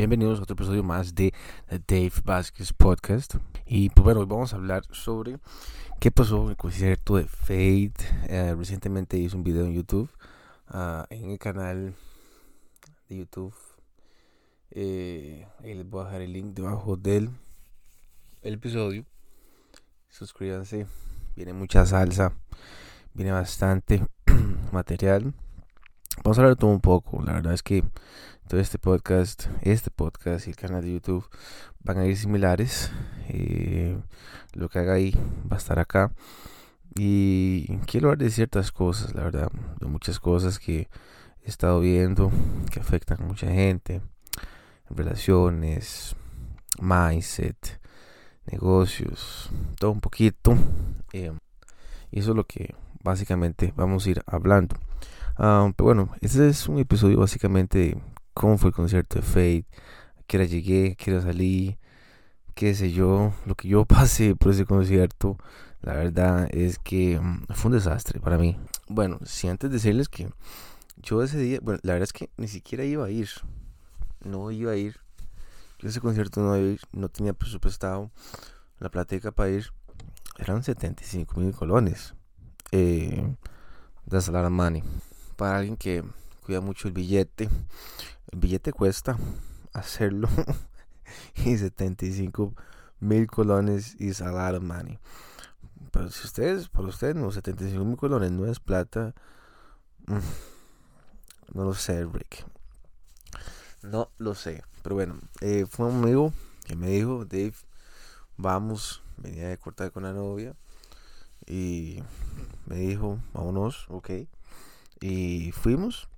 Bienvenidos a otro episodio más de Dave Vázquez Podcast. Y pues bueno, hoy vamos a hablar sobre qué pasó en el concierto de Fate. Eh, recientemente hice un video en YouTube, uh, en el canal de YouTube. Eh, les voy a dejar el link debajo del el episodio. Suscríbanse, viene mucha salsa, viene bastante material. Vamos a hablar de todo un poco. La verdad es que todo este podcast, este podcast y el canal de YouTube van a ir similares. Eh, lo que haga ahí va a estar acá. Y quiero hablar de ciertas cosas, la verdad, de muchas cosas que he estado viendo que afectan a mucha gente, relaciones, mindset, negocios, todo un poquito. Eh, y eso es lo que básicamente vamos a ir hablando. Uh, pero bueno, este es un episodio básicamente cómo fue el concierto de Fate, a qué hora llegué, a qué hora salí, qué sé yo, lo que yo pasé por ese concierto, la verdad es que mm, fue un desastre para mí. Bueno, si antes de decirles que yo ese día, bueno, la verdad es que ni siquiera iba a ir, no iba a ir, yo ese concierto no iba a ir, no tenía presupuestado la plateca para ir, eran 75 mil colones. Eh, lot of money. Para alguien que cuida mucho el billete, el billete cuesta hacerlo y 75 mil colones is a lot of money. Pero si ustedes, por ustedes, no, 75 mil colones no es plata. Mm, no lo sé, Rick. No lo sé. Pero bueno, eh, fue un amigo que me dijo, Dave, vamos, venía de cortar con la novia. Y me dijo, vámonos, ok. Y fuimos.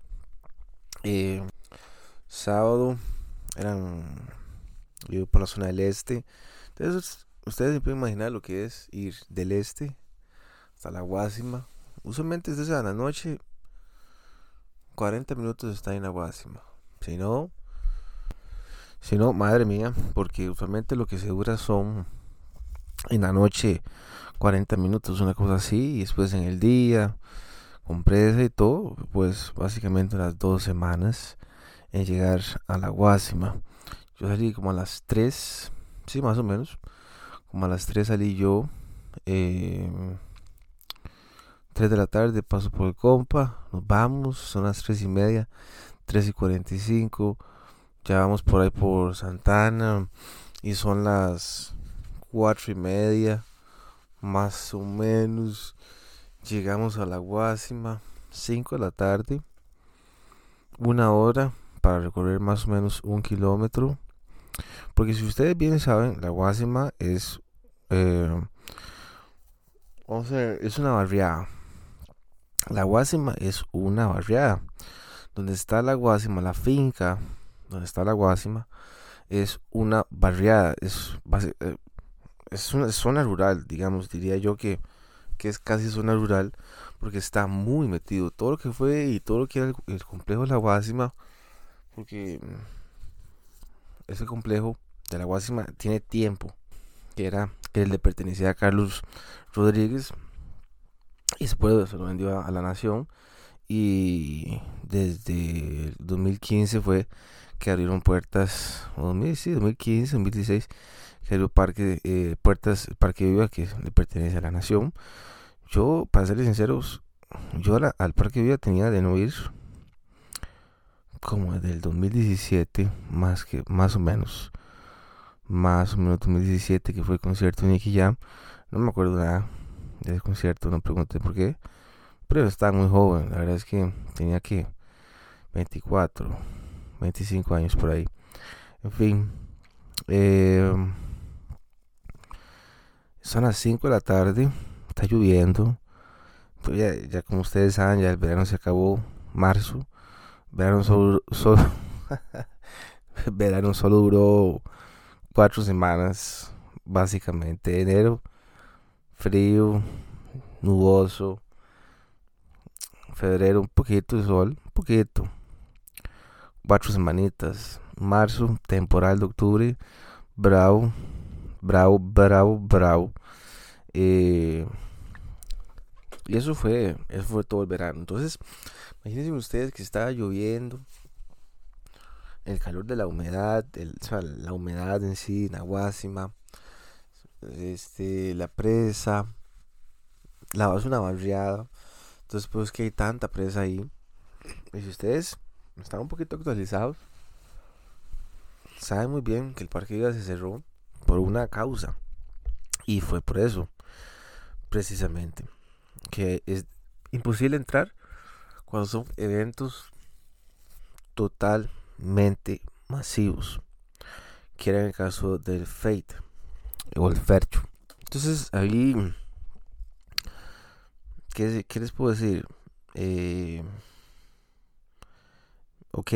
Eh, sábado eran yo por la zona del este. Entonces ustedes se pueden imaginar lo que es ir del este hasta la Guásima. Usualmente desde a la noche 40 minutos está en la Guásima. Si no si no madre mía porque usualmente lo que se dura son en la noche 40 minutos una cosa así y después en el día con presa y todo pues básicamente las dos semanas en llegar a la Guásima. Yo salí como a las 3, sí, más o menos. Como a las 3 salí yo. Eh, 3 de la tarde paso por el compa. Nos vamos, son las 3 y media, 3 y 45. Ya vamos por ahí por Santana. Y son las 4 y media, más o menos. Llegamos a la Guásima, 5 de la tarde. Una hora para recorrer más o menos un kilómetro. Porque si ustedes bien saben, la Guasima es, eh, es una barriada. La Guasima es una barriada. Donde está la Guasima, la finca, donde está la Guasima, es una barriada. Es, eh, es una zona rural, digamos, diría yo que, que es casi zona rural porque está muy metido. Todo lo que fue y todo lo que era el, el complejo de la Guasima porque mm, ese complejo de la Guasima tiene tiempo, que era que el de pertenecía a Carlos Rodríguez y después se lo vendió a, la nación y desde 2015 fue que abrieron puertas, 2015, 2016, que abrió parque, eh, puertas, Parque Viva que le pertenece a la nación. Yo, para serles sinceros, yo al Parque Viva tenía de no ir como del 2017, más que más o menos, más o menos 2017 que fue el concierto de Nicky Jam, no me acuerdo nada del concierto, no pregunté por qué, pero estaba muy joven, la verdad es que tenía que 24, 25 años por ahí, en fin, eh, son las 5 de la tarde, está lloviendo, ya como ustedes saben, ya el verano se acabó, marzo, Verano solo, solo verano solo duró cuatro semanas, básicamente. Enero, frío, nuboso. Febrero, un poquito de sol, un poquito. Cuatro semanitas. Marzo, temporal de octubre, bravo, bravo, bravo, bravo. Eh, y eso fue, eso fue todo el verano. Entonces, Imagínense ustedes que estaba lloviendo el calor de la humedad, el, la humedad en sí, Nahuasima, este, la presa, la es una barriada, entonces pues que hay tanta presa ahí. Y si ustedes están un poquito actualizados, saben muy bien que el parque Viva se cerró por una causa. Y fue por eso, precisamente, que es imposible entrar cuando son eventos totalmente masivos, que era el caso del Fate o el Fercho. Entonces ahí, ¿qué, les puedo decir? Eh, ok,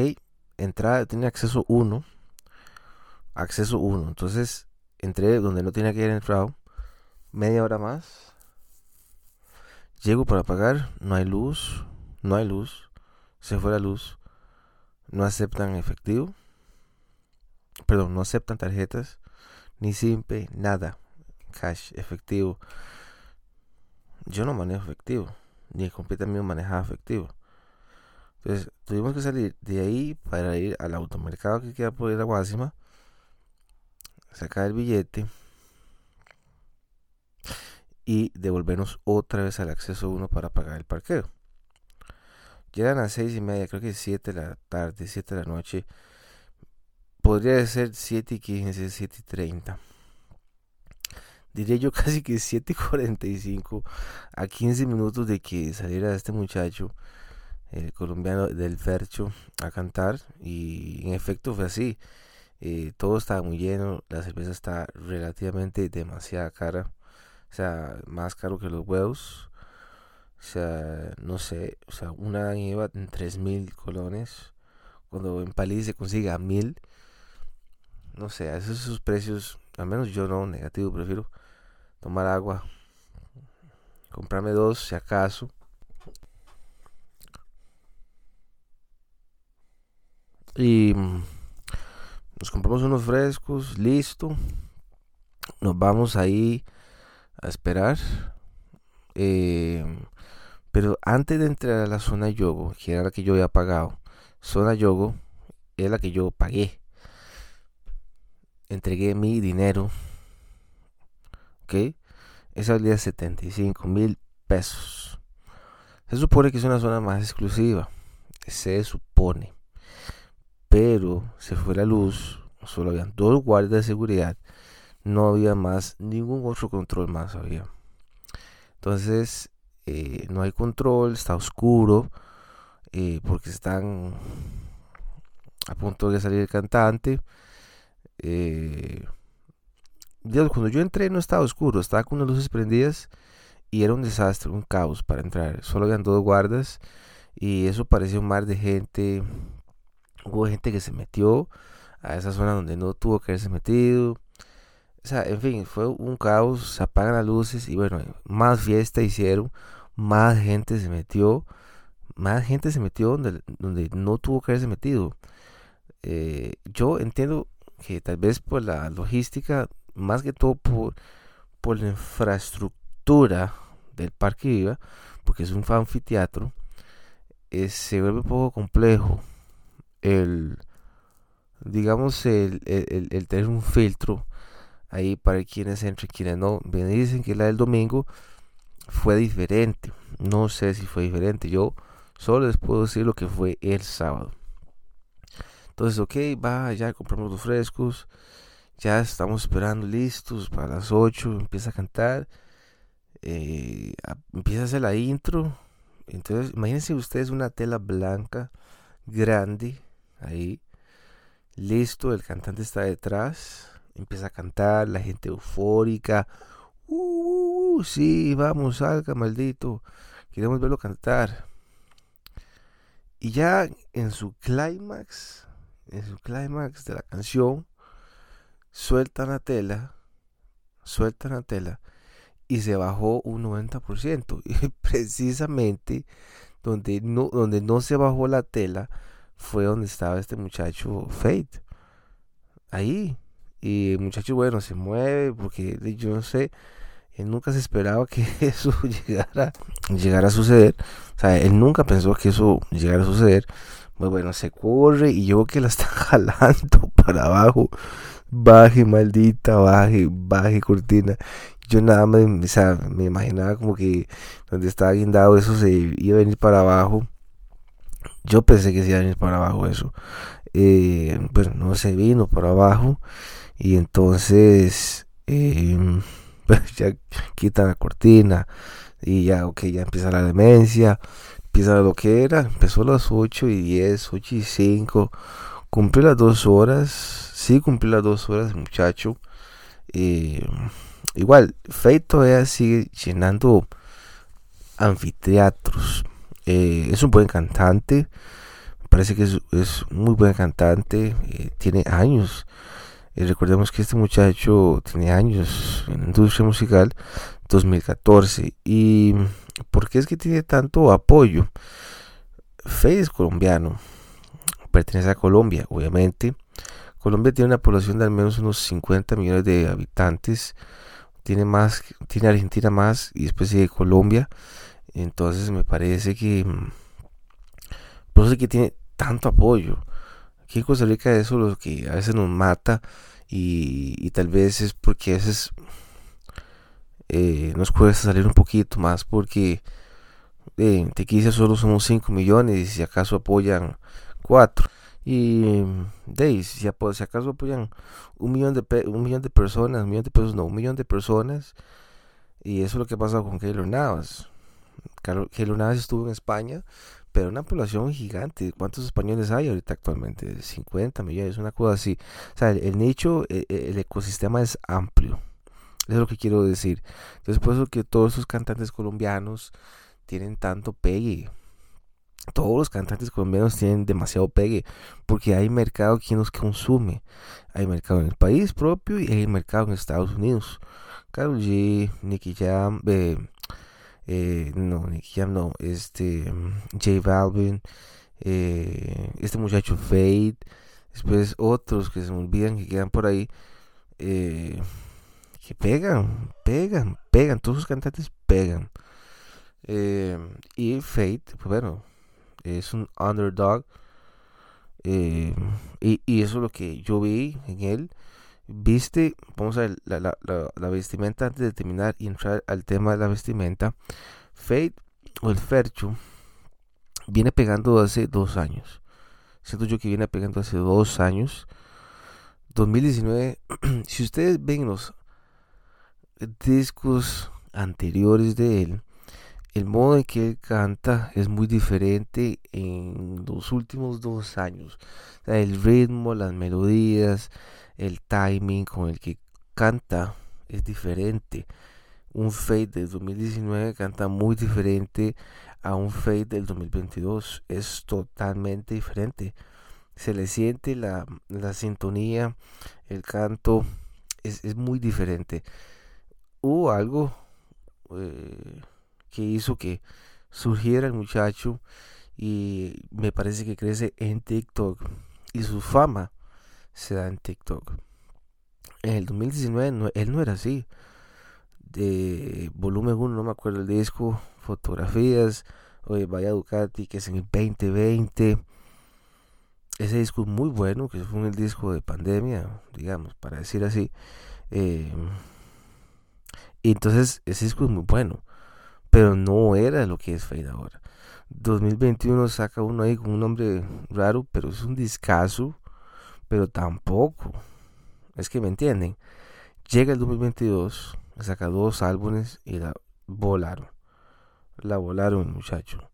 entrada, tiene acceso 1, acceso 1, entonces entré donde no tenía que haber entrado, media hora más, llego para pagar, no hay luz, no hay luz, se fue la luz, no aceptan efectivo, perdón, no aceptan tarjetas, ni simple, nada, cash, efectivo. Yo no manejo efectivo, ni el compita mío manejaba efectivo. Entonces tuvimos que salir de ahí para ir al automercado que queda por la Guásima, sacar el billete y devolvernos otra vez al acceso 1 para pagar el parqueo. Llegan a las seis y media, creo que 7 de la tarde, 7 de la noche. Podría ser 7 y 15, 7 y 30. Diría yo casi que 7 y 45 a 15 minutos de que saliera este muchacho, el colombiano del Fercho, a cantar. Y en efecto fue así. Eh, todo estaba muy lleno, la cerveza está relativamente demasiada cara. O sea, más caro que los huevos. O sea, no sé, o sea, una lleva en 3000 colones. Cuando en Palí se consigue a 1000. No sé, esos, esos precios, al menos yo no, negativo, prefiero tomar agua. Comprarme dos, si acaso. Y mm, nos compramos unos frescos, listo. Nos vamos ahí a esperar. Eh, pero antes de entrar a la zona yogo, que era la que yo había pagado, zona yogo es la que yo pagué. Entregué mi dinero. ¿Ok? Esa valía 75 mil pesos. Se supone que es una zona más exclusiva. Se supone. Pero se fue la luz. Solo habían dos guardias de seguridad. No había más, ningún otro control más había. Entonces, eh, no hay control, está oscuro, eh, porque están a punto de salir el cantante. Eh, cuando yo entré no estaba oscuro, estaba con las luces prendidas y era un desastre, un caos para entrar. Solo habían dos guardas y eso parecía un mar de gente. Hubo gente que se metió a esa zona donde no tuvo que haberse metido. O sea, en fin, fue un caos, se apagan las luces y bueno, más fiesta hicieron, más gente se metió, más gente se metió donde, donde no tuvo que haberse metido. Eh, yo entiendo que tal vez por la logística, más que todo por, por la infraestructura del Parque Viva, porque es un anfiteatro, eh, se vuelve un poco complejo el, digamos, el, el, el tener un filtro ahí para quienes entran y quienes no. Me dicen que la del domingo fue diferente. No sé si fue diferente. Yo solo les puedo decir lo que fue el sábado. Entonces, ok, va, ya compramos los frescos. Ya estamos esperando listos para las 8. Empieza a cantar. Eh, empieza a hacer la intro. Entonces, imagínense ustedes una tela blanca, grande, ahí. Listo, el cantante está detrás empieza a cantar, la gente eufórica. Uh, sí, vamos, salga, maldito. Queremos verlo cantar. Y ya en su clímax, en su clímax de la canción, sueltan la tela, sueltan la tela y se bajó un 90%. Y precisamente donde no, donde no se bajó la tela fue donde estaba este muchacho Fate. Ahí, y el muchacho, bueno, se mueve porque yo no sé. Él nunca se esperaba que eso llegara, a suceder. O sea, él nunca pensó que eso llegara a suceder. Pues bueno, se corre y yo que la está jalando para abajo. Baje, maldita, baje, baje, cortina. Yo nada más, o sea, me imaginaba como que donde estaba guindado eso se iba a venir para abajo. Yo pensé que se iba a venir para abajo eso. Eh, no se vino para abajo. Y entonces, eh, pues ya quitan la cortina. Y ya, ok, ya empieza la demencia. Empieza lo que era. Empezó a las 8 y 10, 8 y 5. Cumplió las dos horas. Sí, cumplió las dos horas, muchacho. Eh, igual, Faye todavía sigue llenando anfiteatros. Eh, es un buen cantante. Parece que es, es muy buen cantante. Eh, tiene años. Recordemos que este muchacho tiene años en la industria musical. 2014. ¿Y por qué es que tiene tanto apoyo? Faye es colombiano pertenece a Colombia, obviamente. Colombia tiene una población de al menos unos 50 millones de habitantes. Tiene más, tiene Argentina más y después sigue Colombia. Entonces me parece que mm, por eso es que tiene tanto apoyo. Aquí en Costa Rica eso es lo que a veces nos mata y, tal vez es porque a veces eh, nos cuesta salir un poquito más porque en Tequicia solo somos 5 millones y si acaso apoyan 4. Y de si, si acaso apoyan un millón de un millón de personas, un millón de pesos, no, un millón de personas. Y eso es lo que pasa con Keylor Navas. Keylor Navas estuvo en España, pero una población gigante. ¿Cuántos españoles hay ahorita actualmente? 50 millones, una cosa así. O sea, el, nicho, el, e, el, ecosistema es amplio. Es lo que quiero decir. Entonces, por eso que todos esos cantantes colombianos tienen tanto pegue todos los cantantes colombianos tienen demasiado pegue porque hay mercado quien los consume. Hay mercado en el país propio y hay mercado en Estados Unidos. Karol G, Nicky Jam, eh, eh, no, Nicky Jam no, este, J Balvin, eh, este muchacho Fade, después otros que se me olvidan que quedan por ahí, que pegan, pegan, pegan, todos los cantantes pegan. y Fade, pues bueno, es un underdog. Eh, y, eso es lo que yo vi en él. Viste, vamos a ver la, la, vestimenta antes de terminar y entrar al tema de la vestimenta. Fate o el Fercho viene pegando hace dos años. Siento yo que viene pegando hace dos años. 2019, si ustedes ven los discos anteriores de él, el modo en que él canta es muy diferente en los últimos dos años. el ritmo, las melodías, el timing con el que canta es diferente. Un Fade del 2019 canta muy diferente a un Fade del 2022. Es totalmente diferente. Se le siente la, sintonía, el canto, es, muy diferente. Hubo algo... Eh, que hizo que surgiera el muchacho y me parece que crece en TikTok y su fama se da en TikTok. En el 2019 él no era así. De volumen 1, no me acuerdo el disco, fotografías, oye, vaya Ducati, que es en el 2020. Ese disco es muy bueno, que fue un disco de pandemia, digamos, para decir así. Eh, y entonces ese disco es muy bueno pero no era lo que es Fade ahora. 2021 saca uno ahí con un nombre raro, pero es un discazo, pero tampoco. Es que me entienden. Llega el 2022, saca dos álbumes y la volaron. La volaron, muchacho.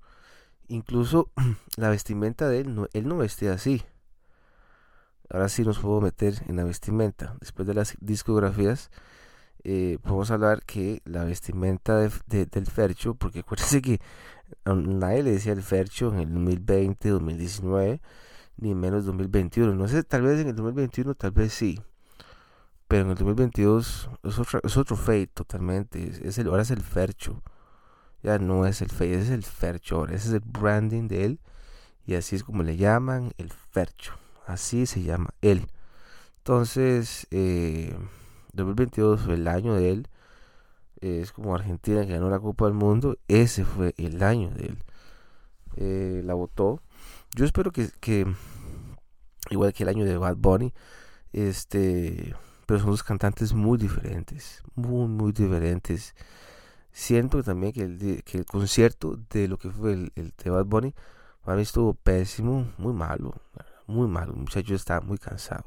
Incluso la vestimenta de él, no, él no vestía así. Ahora sí nos puedo meter en la vestimenta. Después de las discografías, eh, podemos hablar que la vestimenta del Fercho, porque acuérdense que nadie le decía el Fercho en el 2020, 2019, ni menos 2021. No sé, tal vez en el 2021, tal vez sí. Pero en el 2022 es otro, es otro Fate totalmente. Es, el, ahora es el Fercho. Ya no es el Fate, es el Fercho ahora. Ese es el branding de él. Y así es como le llaman el Fercho. Así se llama él. Entonces, eh, 2022 fue el año de él. es como Argentina que ganó la Copa del Mundo, ese fue el año de él. Eh, la votó. Yo espero que, igual que el año de Bad Bunny, este, pero son dos cantantes muy diferentes, muy, muy diferentes. Siento también que el, concierto de lo que fue el, de Bad Bunny, para mí estuvo pésimo, muy malo, muy malo. El muchacho está muy cansado.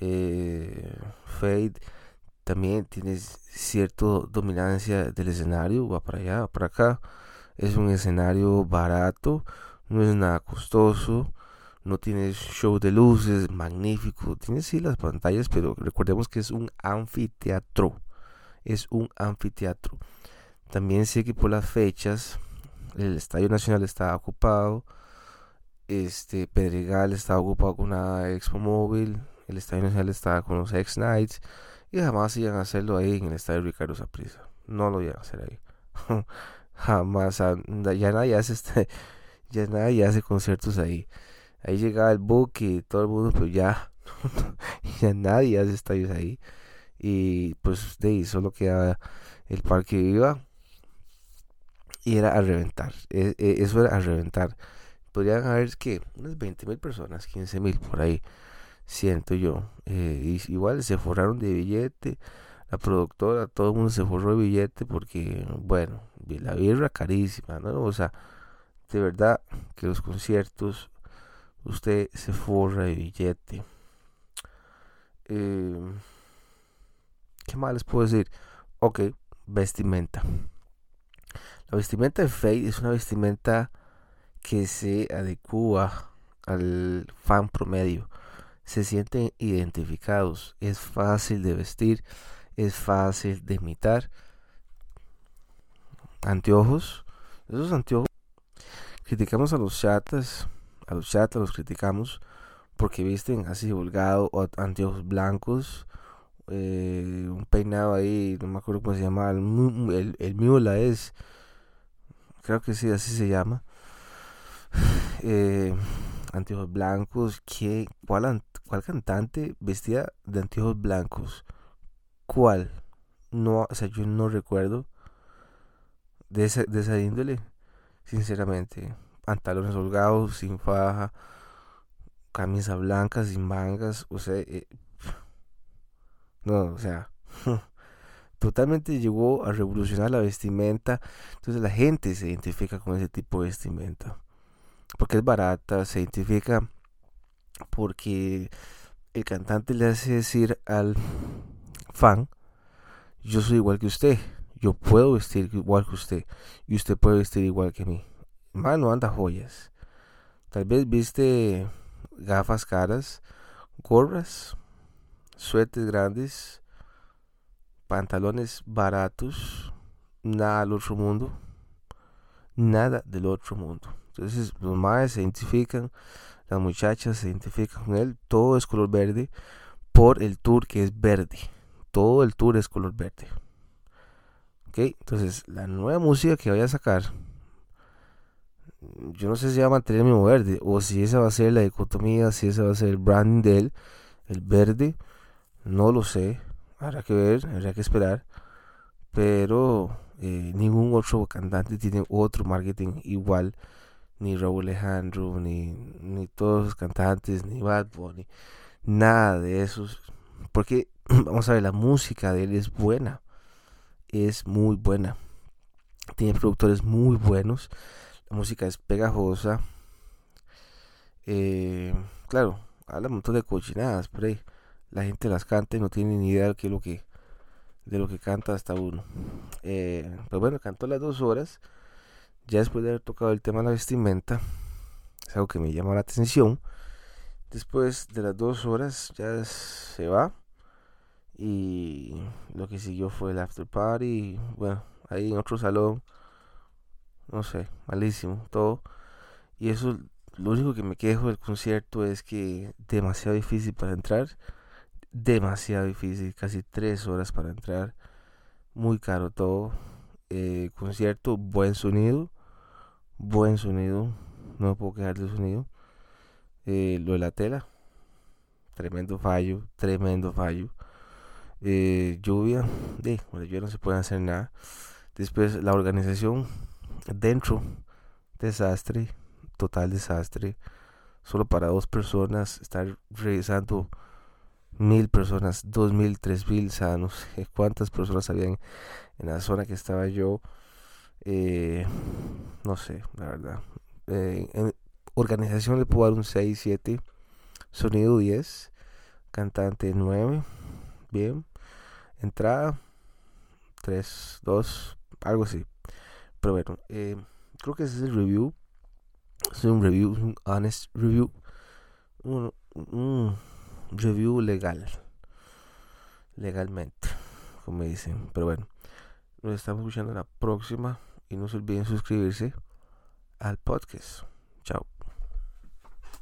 Eh, Fade también tiene cierta dominancia del escenario, va para allá, va para acá. Es un escenario barato, no es nada costoso, no tiene show de luces magnífico, tiene sí las pantallas, pero recordemos que es un anfiteatro, es un anfiteatro. También sé que por las fechas el Estadio Nacional está ocupado, este Pedregal está ocupado con una Expo Móvil, el Estadio Nacional está con los X Nights y jamás iban a hacerlo ahí en el estadio Ricardo Saprissa. No lo iban a hacer ahí. jamás. Ya nadie hace este, ya nadie hace conciertos ahí. Ahí llegaba el buque y todo el mundo, pero ya, ya nadie hace estadios ahí. Y pues de ahí solo quedaba el parque viva y era a reventar. E, e, eso era a reventar. Podrían haber que unas 20 mil personas, 15 mil por ahí siento yo. Eh, igual se forraron de billete, la productora, todo el mundo se forró de billete porque, bueno, la birra carísima, ¿no? O sea, de verdad que los conciertos, usted se forra de billete. Eh, ¿Qué más les puedo decir? Ok, vestimenta. La vestimenta de Fade es una vestimenta que se adecua al fan promedio se sienten identificados. Es fácil de vestir, es fácil de imitar. Anteojos, esos anteojos. Criticamos a los chatas, a los chatas los criticamos porque visten así divulgado o anteojos blancos. Eh, un peinado ahí, no me acuerdo cómo se llama, el, el, mío la es, creo que sí, así se llama. Eh, anteojos blancos, ¿qué, cuál, ¿Cuál cantante vestía de anteojos blancos? ¿Cuál? No, o sea, yo no recuerdo de esa, de esa índole, sinceramente. Pantalones holgados, sin faja, camisa blanca, sin mangas, o sea, eh, no, o sea, totalmente llegó a revolucionar la vestimenta. Entonces la gente se identifica con ese tipo de vestimenta. Porque es barata, se identifica porque el cantante le hace decir al fan, yo soy igual que usted, yo puedo vestir igual que usted y usted puede vestir igual que mí. Mano, anda joyas. Tal vez viste gafas caras, gorras, suetes grandes, pantalones baratos, nada del otro mundo, nada del otro mundo. Entonces los más se identifican las muchachas se identifican con él, todo es color verde por el tour que es verde. Todo el tour es color verde. Ok, entonces la nueva música que vaya a sacar, yo no sé si va a mantener el mismo verde o si esa va a ser la dicotomía, si esa va a ser el branding de él, el verde, no lo sé. Habrá que ver, habrá que esperar. Pero eh, ningún otro cantante tiene otro marketing igual ni Raúl Alejandro, ni, ni todos los cantantes, ni Bad Bunny, nada de esos. Porque, vamos a ver, la música de él es buena, es muy buena. Tiene productores muy buenos, la música es pegajosa. Eh, claro, habla un montón de cochinadas por ahí. La gente las canta y no tiene ni idea de qué es lo que, de lo que canta hasta uno. Eh, pero bueno, cantó las dos horas ya después de haber tocado el tema de la vestimenta, es algo que me llama la atención. Después de las dos horas ya se va. Y lo que siguió fue el after party. Bueno, ahí en otro salón. No sé, malísimo todo. Y eso, lo único que me quejo del concierto es que demasiado difícil para entrar. Demasiado difícil, casi tres horas para entrar. Muy caro todo. Eh, concierto, buen sonido buen sonido, no puedo quejar del sonido. Eh, lo de la tela, tremendo fallo, tremendo fallo. eh, lluvia, de, lluvia no se puede hacer nada. Después la organización dentro, desastre, total desastre. Solo para dos personas, estar revisando mil personas, dos mil, tres mil, sanos cuántas personas habían en la zona que estaba yo. Eh, no sé, la verdad. Eh, organización le puedo dar un 6, 7. Sonido 10. Cantante 9. Bien. Entrada 3, 2, algo así. Pero bueno, eh, creo que ese es el review. Es un review, un honest review. Un, un review legal. Legalmente, como dicen. Pero bueno, nos estamos escuchando la próxima. Y no se olviden suscribirse al podcast.